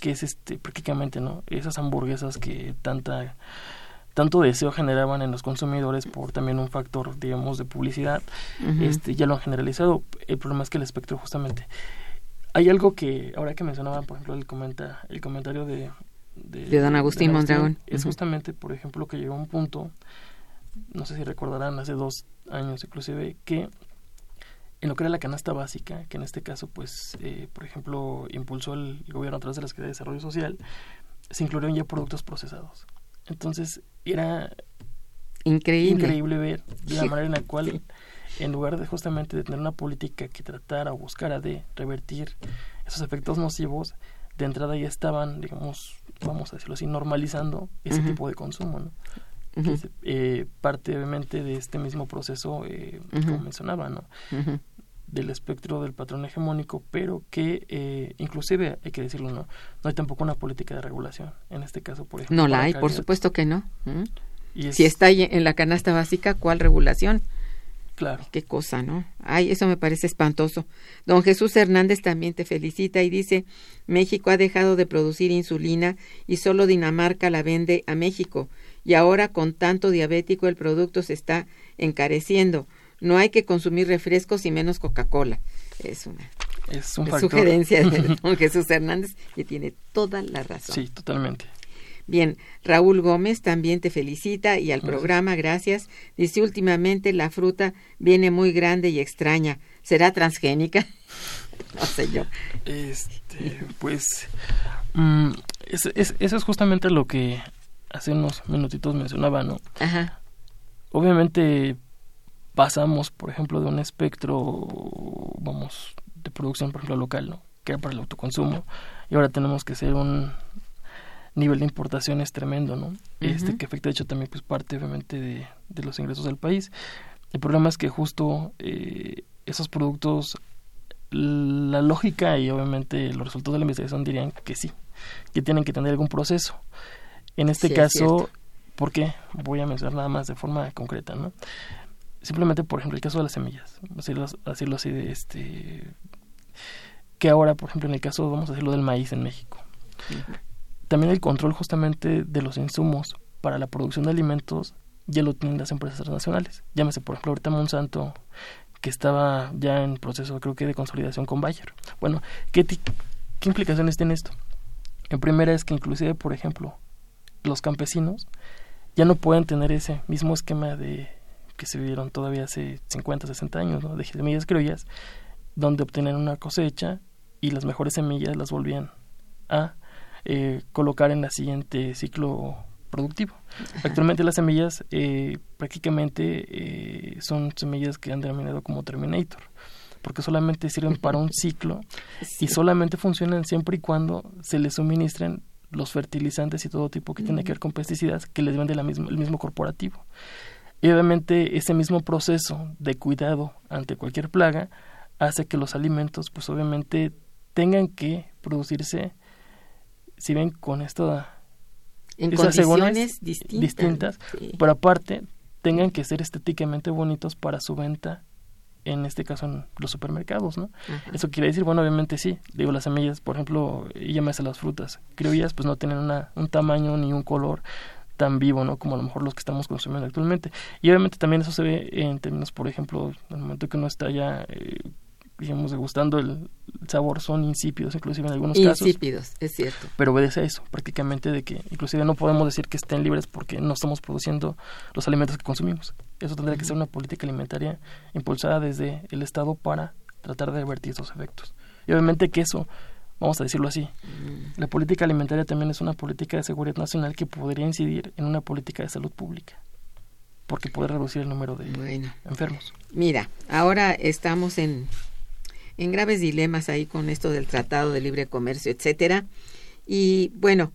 que es este prácticamente no esas hamburguesas que tanta tanto deseo generaban en los consumidores por también un factor digamos de publicidad este ya lo han generalizado. El problema es que el espectro justamente hay algo que ahora que mencionaban por ejemplo el comenta el comentario de de, don Agustín Mondragón. es justamente por ejemplo que llegó a un punto no sé si recordarán, hace dos años inclusive, que en lo que era la canasta básica, que en este caso, pues, eh, por ejemplo, impulsó el gobierno a través de la Secretaría de Desarrollo Social, se incluyeron ya productos procesados. Entonces, era increíble, increíble ver la manera en la cual, en lugar de justamente de tener una política que tratara o buscara de revertir esos efectos nocivos, de entrada ya estaban, digamos, vamos a decirlo así, normalizando ese tipo de consumo, ¿no? Eh, parte obviamente de este mismo proceso, eh, como mencionaba, ¿no? del espectro del patrón hegemónico, pero que eh, inclusive, hay que decirlo, no, no hay tampoco una política de regulación. En este caso, por ejemplo. No la hay, por supuesto que no. Y Si está en la canasta básica, ¿cuál regulación? Claro. Qué cosa, ¿no? Ay, eso me parece espantoso. Don Jesús Hernández también te felicita y dice, México ha dejado de producir insulina y solo Dinamarca la vende a México y ahora con tanto diabético el producto se está encareciendo. No hay que consumir refrescos y menos Coca-Cola. Es una es un sugerencia de don Jesús Hernández que tiene toda la razón. Sí, totalmente. Bien, Raúl Gómez también te felicita y al programa, gracias. Dice, últimamente la fruta viene muy grande y extraña. ¿Será transgénica? no sé yo. Este, pues, mm, eso es justamente lo que hace unos minutitos mencionaba, ¿no? Ajá. Obviamente pasamos, por ejemplo, de un espectro, vamos, de producción, por ejemplo, local, ¿no? Que era para el autoconsumo, y ahora tenemos que ser un nivel de importaciones tremendo, ¿no? Este que afecta, de hecho, también pues parte, obviamente, de, de los ingresos del país. El problema es que justo eh, esos productos, la lógica y obviamente los resultados de la investigación dirían que sí, que tienen que tener algún proceso. En este caso, ¿por qué? Voy a mencionar nada más de forma concreta, ¿no? Simplemente, por ejemplo, el caso de las semillas, decirlo, decirlo así de este que ahora, por ejemplo, en el caso, vamos a decirlo del maíz en México. También el control justamente de los insumos para la producción de alimentos ya lo tienen las empresas transnacionales. Llámese, por ejemplo, ahorita Monsanto, que estaba ya en proceso, creo que, de consolidación con Bayer. Bueno, ¿qué, qué implicaciones tiene esto? En primera es que inclusive, por ejemplo, los campesinos ya no pueden tener ese mismo esquema de que se vivieron todavía hace 50, 60 años, ¿no? de semillas criollas, donde obtenían una cosecha y las mejores semillas las volvían a eh, colocar en la siguiente ciclo productivo. Actualmente las semillas eh, prácticamente eh, son semillas que han denominado como Terminator, porque solamente sirven para un ciclo y solamente funcionan siempre y cuando se les suministren los fertilizantes y todo tipo que tiene que ver con pesticidas que les vende la misma, el mismo corporativo. Y obviamente ese mismo proceso de cuidado ante cualquier plaga hace que los alimentos pues obviamente tengan que producirse, si ven con esta en condiciones distintas, distintas pero aparte tengan que ser estéticamente bonitos para su venta en este caso en los supermercados, ¿no? Eso quiere decir, bueno, obviamente sí, digo, las semillas, por ejemplo, llámese las frutas criollas, pues no tienen una, un tamaño ni un color tan vivo, ¿no? Como a lo mejor los que estamos consumiendo actualmente. Y obviamente también eso se ve en términos, por ejemplo, en el momento que uno está ya eh, digamos, degustando el sabor, son insípidos, inclusive en algunos casos. Insípidos, es cierto. Pero obedece a eso, prácticamente de que inclusive no podemos decir que estén libres porque no estamos produciendo los alimentos que consumimos. Eso tendría que ser una política alimentaria impulsada desde el Estado para tratar de revertir esos efectos. Y obviamente que eso, vamos a decirlo así, la política alimentaria también es una política de seguridad nacional que podría incidir en una política de salud pública porque puede reducir el número de enfermos. Mira, ahora estamos en en graves dilemas ahí con esto del Tratado de Libre Comercio, etcétera. Y bueno,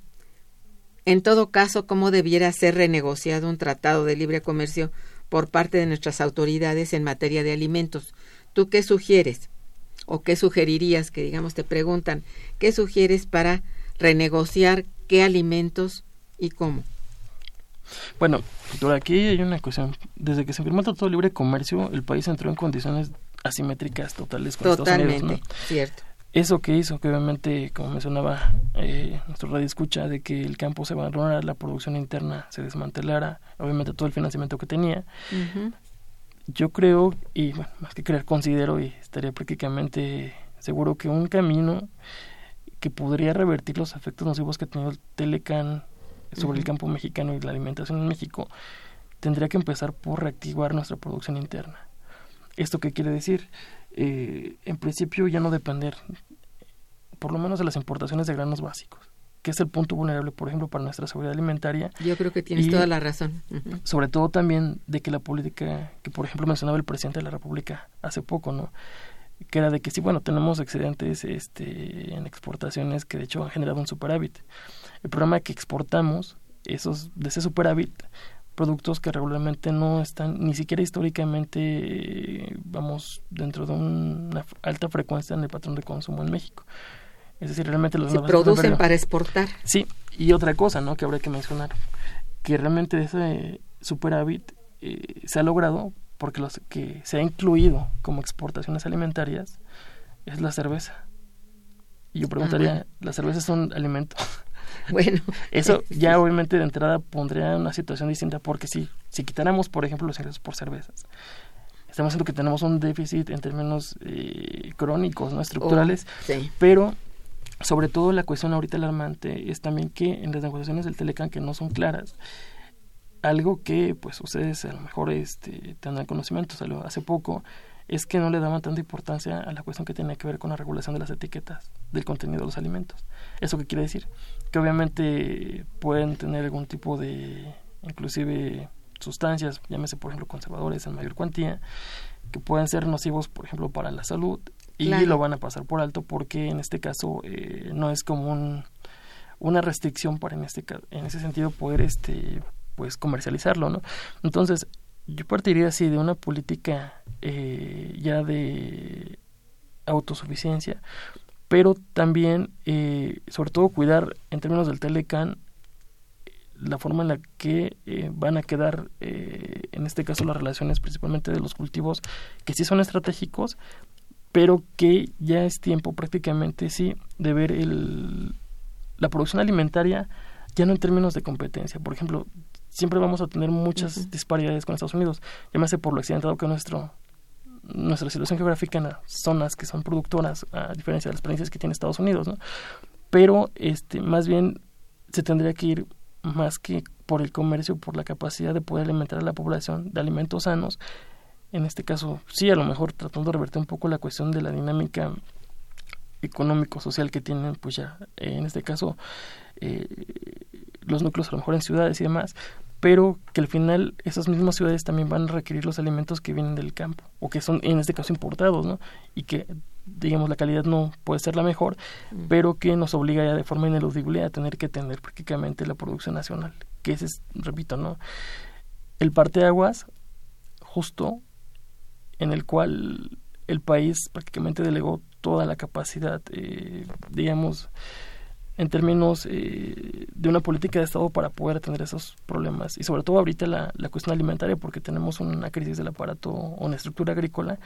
en todo caso, ¿cómo debiera ser renegociado un tratado de libre comercio por parte de nuestras autoridades en materia de alimentos? ¿Tú qué sugieres? ¿O qué sugerirías? Que digamos te preguntan, ¿qué sugieres para renegociar qué alimentos y cómo? Bueno, por aquí hay una cuestión. Desde que se firmó el Tratado de Libre Comercio, el país entró en condiciones asimétricas totales con Totalmente, Estados Unidos, cierto. Eso que hizo, que obviamente, como mencionaba eh, nuestro radio escucha, de que el campo se abandonara, la producción interna se desmantelara, obviamente todo el financiamiento que tenía. Yo creo, y bueno, más que creer, considero y estaría prácticamente seguro que un camino que podría revertir los efectos nocivos que ha tenido el Telecan sobre el campo mexicano y la alimentación en México, tendría que empezar por reactivar nuestra producción interna. ¿Esto qué quiere decir? Eh, en principio ya no depender, por lo menos de las importaciones de granos básicos, que es el punto vulnerable, por ejemplo, para nuestra seguridad alimentaria. Yo creo que tienes toda la razón. Sobre todo también de que la política, que por ejemplo mencionaba el presidente de la República hace poco, ¿no? que era de que sí, bueno, tenemos excedentes este, en exportaciones que de hecho han generado un superávit. El problema es que exportamos esos, de ese superávit productos que regularmente no están ni siquiera históricamente, vamos, dentro de una alta frecuencia en el patrón de consumo en México. Es decir, realmente los... Se producen para exportar. Sí, y otra cosa, ¿no? Que habría que mencionar, que realmente ese superávit eh, se ha logrado porque los que se ha incluido como exportaciones alimentarias es la cerveza. Y yo preguntaría, ¿la cerveza es un alimento? Bueno. Eso ya obviamente de entrada pondría una situación distinta porque si, si quitáramos, por ejemplo, los ingresos por cervezas, estamos viendo que tenemos un déficit en términos eh, crónicos, no estructurales, oh, pero sobre todo la cuestión ahorita alarmante es también que en las negociaciones del Telecan que no son claras, algo que pues ustedes a lo mejor este, tendrán conocimiento, salió hace poco, es que no le daban tanta importancia a la cuestión que tiene que ver con la regulación de las etiquetas del contenido de los alimentos. ¿Eso qué quiere decir? Que obviamente pueden tener algún tipo de, inclusive sustancias, llámese por ejemplo conservadores en mayor cuantía, que pueden ser nocivos, por ejemplo, para la salud y lo van a pasar por alto porque en este caso eh, no es como un, una restricción para en este en ese sentido poder este pues comercializarlo, ¿no? Entonces yo partiría así de una política eh, ya de autosuficiencia, pero también, eh, sobre todo, cuidar en términos del Telecan la forma en la que eh, van a quedar, eh, en este caso, las relaciones principalmente de los cultivos que sí son estratégicos, pero que ya es tiempo prácticamente, sí, de ver el, la producción alimentaria ya no en términos de competencia. Por ejemplo, siempre vamos a tener muchas disparidades con Estados Unidos, llámese por lo accidentado que nuestro nuestra situación geográfica en las zonas que son productoras, a diferencia de las provincias que tiene Estados Unidos, ¿no? Pero este, más bien se tendría que ir más que por el comercio, por la capacidad de poder alimentar a la población de alimentos sanos. En este caso, sí, a lo mejor tratando de revertir un poco la cuestión de la dinámica económico-social que tienen, pues ya, en este caso, eh, los núcleos a lo mejor en ciudades y demás, pero que al final esas mismas ciudades también van a requerir los alimentos que vienen del campo, o que son en este caso importados, ¿no? Y que digamos, la calidad no puede ser la mejor, mm. pero que nos obliga ya de forma ineludible a tener que tener prácticamente la producción nacional, que ese es, repito, ¿no? El parteaguas justo en el cual el país prácticamente delegó toda la capacidad, eh, digamos, en términos eh, de una política de Estado para poder atender esos problemas. Y sobre todo ahorita la, la cuestión alimentaria, porque tenemos una crisis del aparato o una estructura agrícola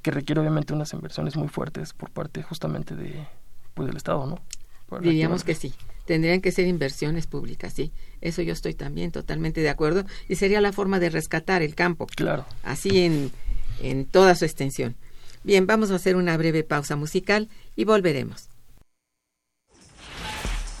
que requiere obviamente unas inversiones muy fuertes por parte justamente de pues del Estado, ¿no? Diríamos que sí. Tendrían que ser inversiones públicas, sí. Eso yo estoy también totalmente de acuerdo. Y sería la forma de rescatar el campo. Claro. Así en, en toda su extensión. Bien, vamos a hacer una breve pausa musical y volveremos.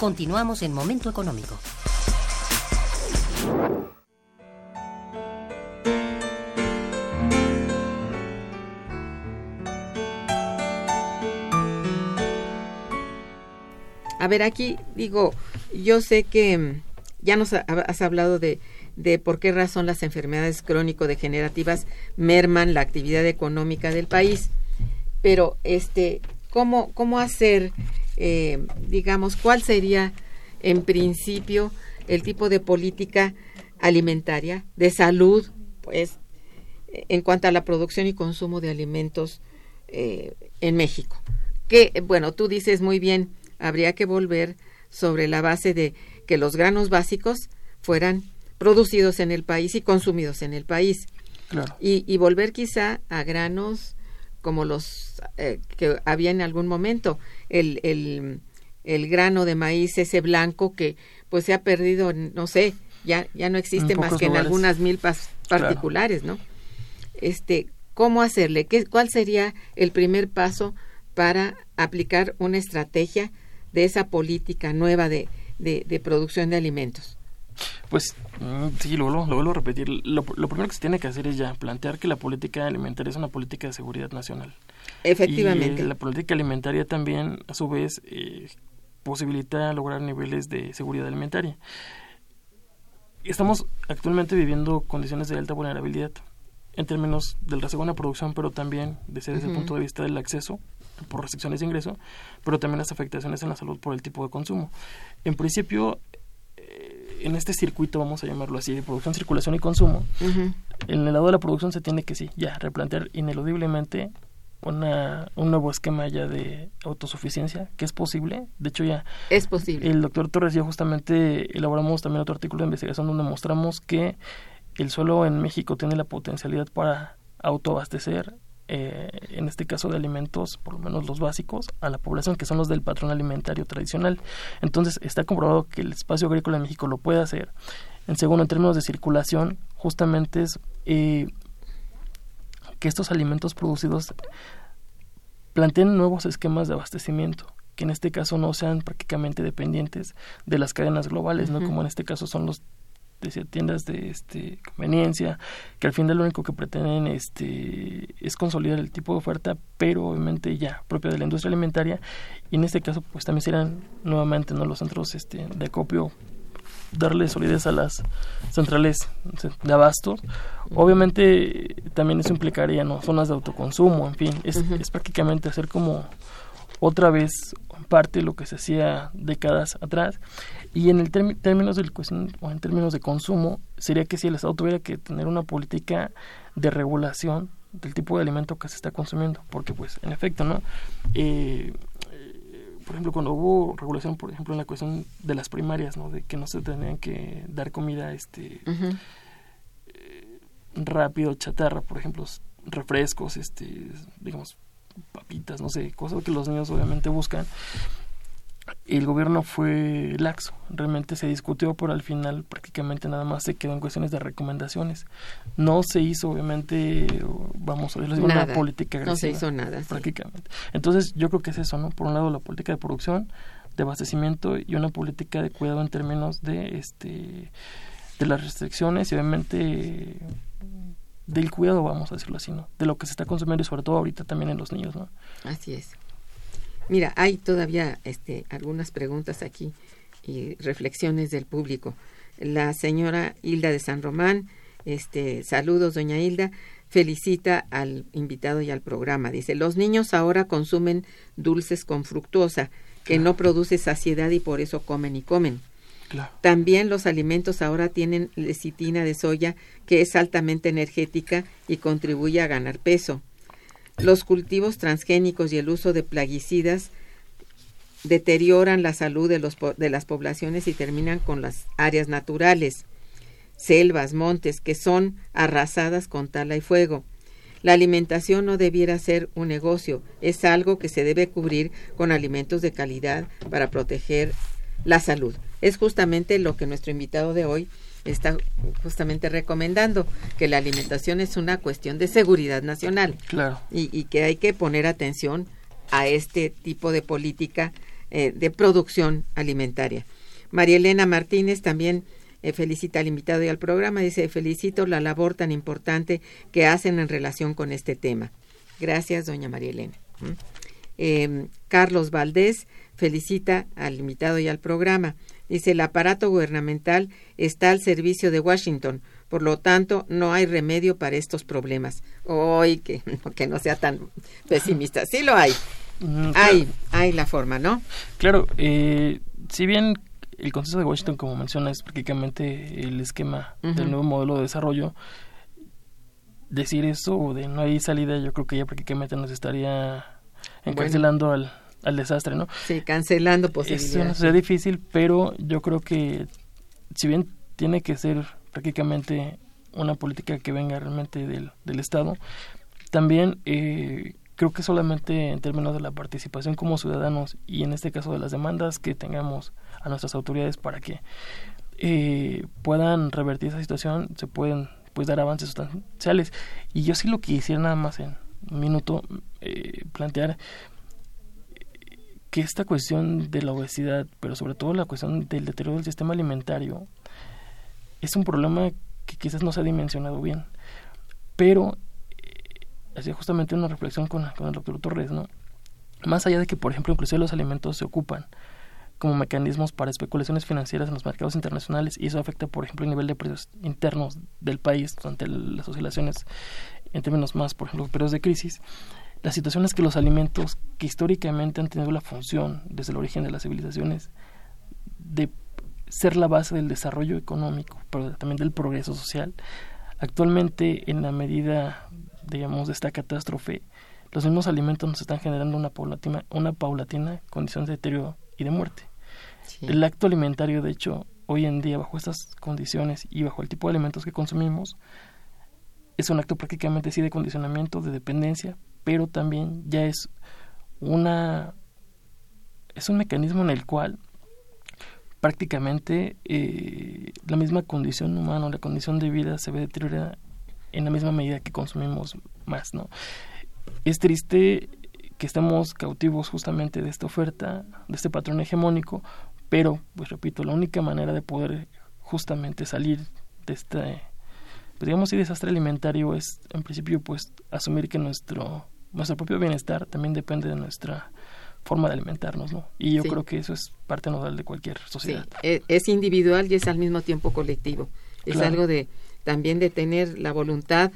Continuamos en Momento Económico. A ver, aquí digo, yo sé que mm, ya nos has hablado de, de por qué razón las enfermedades crónico-degenerativas merman la actividad económica del país, pero este, ¿cómo, cómo hacer eh, digamos, cuál sería en principio el tipo de política alimentaria, de salud, pues, en cuanto a la producción y consumo de alimentos eh, en México. Que, bueno, tú dices muy bien, habría que volver sobre la base de que los granos básicos fueran producidos en el país y consumidos en el país. Y, y volver quizá a granos como los eh, que había en algún momento, el, el, el grano de maíz ese blanco que pues se ha perdido, no sé, ya, ya no existe más que en algunas milpas particulares, ¿no? Este, ¿cómo hacerle? ¿Qué, ¿Cuál sería el primer paso para aplicar una estrategia de esa política nueva de, de, producción de alimentos? Pues mm, sí, lo, lo, vuelvo a repetir. Lo, primero que se tiene que hacer es ya plantear que la política alimentaria es una política de seguridad nacional. Efectivamente. Y la política alimentaria también, a su vez, eh, posibilita lograr niveles de seguridad alimentaria. Estamos actualmente viviendo condiciones de alta vulnerabilidad en términos del rezago en la producción, pero también desde, el punto de vista del acceso por restricciones de ingreso, pero también las afectaciones en la salud por el tipo de consumo. En principio, eh, en este circuito, vamos a llamarlo así, de producción, circulación y consumo, en el lado de la producción se tiene que, sí, ya replantear ineludiblemente una, un nuevo esquema ya de autosuficiencia, que es posible. De hecho, ya. Es posible. El doctor Torres ya justamente elaboramos también otro artículo de investigación donde mostramos que el suelo en México tiene la potencialidad para autoabastecer, eh, en este caso de alimentos, por lo menos los básicos, a la población, que son los del patrón alimentario tradicional. Entonces, está comprobado que el espacio agrícola en México lo puede hacer. En segundo, en términos de circulación, justamente es. Eh, que estos alimentos producidos planteen nuevos esquemas de abastecimiento que en este caso no sean prácticamente dependientes de las cadenas globales, ¿no? Como en este caso son los tiendas de este conveniencia que al final lo único que pretenden este es consolidar el tipo de oferta pero obviamente ya propia de la industria alimentaria y en este caso pues también serán nuevamente no los centros este de acopio darle solidez a las centrales de abastos. Obviamente también eso implicaría ¿no? zonas de autoconsumo, en fin, es, es prácticamente hacer como otra vez parte de lo que se hacía décadas atrás. Y en el términos del o en términos de consumo, sería que si el Estado tuviera que tener una política de regulación del tipo de alimento que se está consumiendo, porque pues en efecto, ¿no? Eh, por ejemplo, cuando hubo regulación, por ejemplo, en la cuestión de las primarias, ¿no? De que no se tenían que dar comida este eh, rápido, chatarra, por ejemplo, refrescos, este, digamos, papitas, no sé, cosas que los niños obviamente buscan el gobierno fue laxo, realmente se discutió, pero al final prácticamente nada más se quedó en cuestiones de recomendaciones. No se hizo, obviamente, vamos a ver, una política agresiva. No se hizo nada. Prácticamente. Entonces, yo creo que es eso, ¿no? Por un lado, la política de producción, de abastecimiento y una política de cuidado en términos de, este, de las restricciones y obviamente del cuidado, vamos a decirlo así, ¿no? De lo que se está consumiendo y sobre todo ahorita también en los niños, ¿no? Así es. Mira, hay todavía este, algunas preguntas aquí y reflexiones del público. La señora Hilda de San Román, este, saludos, doña Hilda, felicita al invitado y al programa. Dice, los niños ahora consumen dulces con fructosa, que no produce saciedad y por eso comen y comen. También los alimentos ahora tienen lecitina de soya, que es altamente energética y contribuye a ganar peso. Los cultivos transgénicos y el uso de plaguicidas deterioran la salud de, los, de las poblaciones y terminan con las áreas naturales, selvas, montes, que son arrasadas con tala y fuego. La alimentación no debiera ser un negocio, es algo que se debe cubrir con alimentos de calidad para proteger la salud. Es justamente lo que nuestro invitado de hoy está justamente recomendando que la alimentación es una cuestión de seguridad nacional claro. y, que hay que poner atención a este tipo de política eh, de producción alimentaria. María Elena Martínez también eh, felicita al invitado y al programa. Dice, felicito la labor tan importante que hacen en relación con este tema. Gracias, doña María Elena. ¿Mm? Em, Carlos Valdés felicita al invitado y al programa. Dice, el aparato gubernamental está al servicio de Washington, por lo tanto, no hay remedio para estos problemas. Hoy que, que no sea tan pesimista. Sí lo hay. Mm, hay, hay la forma, ¿no? Claro, eh, si bien el consenso de Washington, como menciona, es prácticamente el esquema del nuevo modelo de desarrollo, decir eso de no hay salida, yo creo que ya prácticamente nos estaría encarcelando al, al desastre, ¿no? Sí, cancelando posibilidades. Eso no difícil, pero yo creo que si bien tiene que ser prácticamente una política que venga realmente del, del Estado, también eh, creo que solamente en términos de la participación como ciudadanos y en este caso de las demandas que tengamos a nuestras autoridades para que eh, puedan revertir esa situación, se pueden pues dar avances sustanciales. Y yo sí lo quisiera nada más en un minuto eh, plantear que esta cuestión de la obesidad, pero sobre todo la cuestión del deterioro del sistema alimentario, es un problema que quizás no se ha dimensionado bien. Pero, eh, hacía justamente una reflexión con, el doctor Torres, ¿no? Más allá de que, por ejemplo, inclusive los alimentos se ocupan como mecanismos para especulaciones financieras en los mercados internacionales y eso afecta, por ejemplo, el nivel de precios internos del país ante las oscilaciones en términos más, por ejemplo, periodos de crisis. La situación es que los alimentos que históricamente han tenido la función desde el origen de las civilizaciones de ser la base del desarrollo económico, pero también del progreso social, actualmente en la medida, digamos, de esta catástrofe, los mismos alimentos nos están generando una paulatina, una paulatina condición de deterioro y de muerte. El acto alimentario, de hecho, hoy en día, bajo estas condiciones y bajo el tipo de alimentos que consumimos, es un acto prácticamente sí de condicionamiento, de dependencia, pero también ya es una es un mecanismo en el cual prácticamente eh, la misma condición humana, la condición de vida se ve deteriorada en la misma medida que consumimos más, ¿no? Es triste que estemos cautivos justamente de esta oferta, de este patrón hegemónico, pero, pues repito, la única manera de poder justamente salir de este, pues digamos, desastre alimentario es, en principio, pues asumir que nuestro, nuestro propio bienestar también depende de nuestra forma de alimentarnos, ¿no? Y yo creo que eso es parte nodal de cualquier sociedad. Sí, e, es individual y es al mismo tiempo colectivo. Es algo de también de tener la voluntad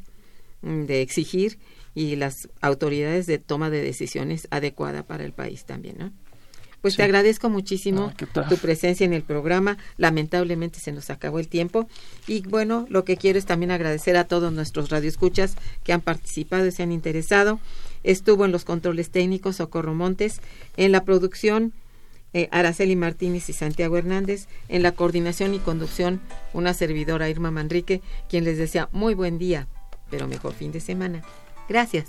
mm, de exigir y las autoridades de toma de decisiones adecuada para el país también, ¿no? Pues te agradezco muchísimo ah, tu presencia en el programa. Lamentablemente se nos acabó el tiempo. Y bueno, lo que quiero es también agradecer a todos nuestros radioescuchas que han participado y se han interesado. Estuvo en los controles técnicos Socorro Montes, en la producción eh, Araceli Martínez y Santiago Hernández, en la coordinación y conducción una servidora Irma Manrique, quien les desea muy buen día, pero mejor fin de semana. Gracias.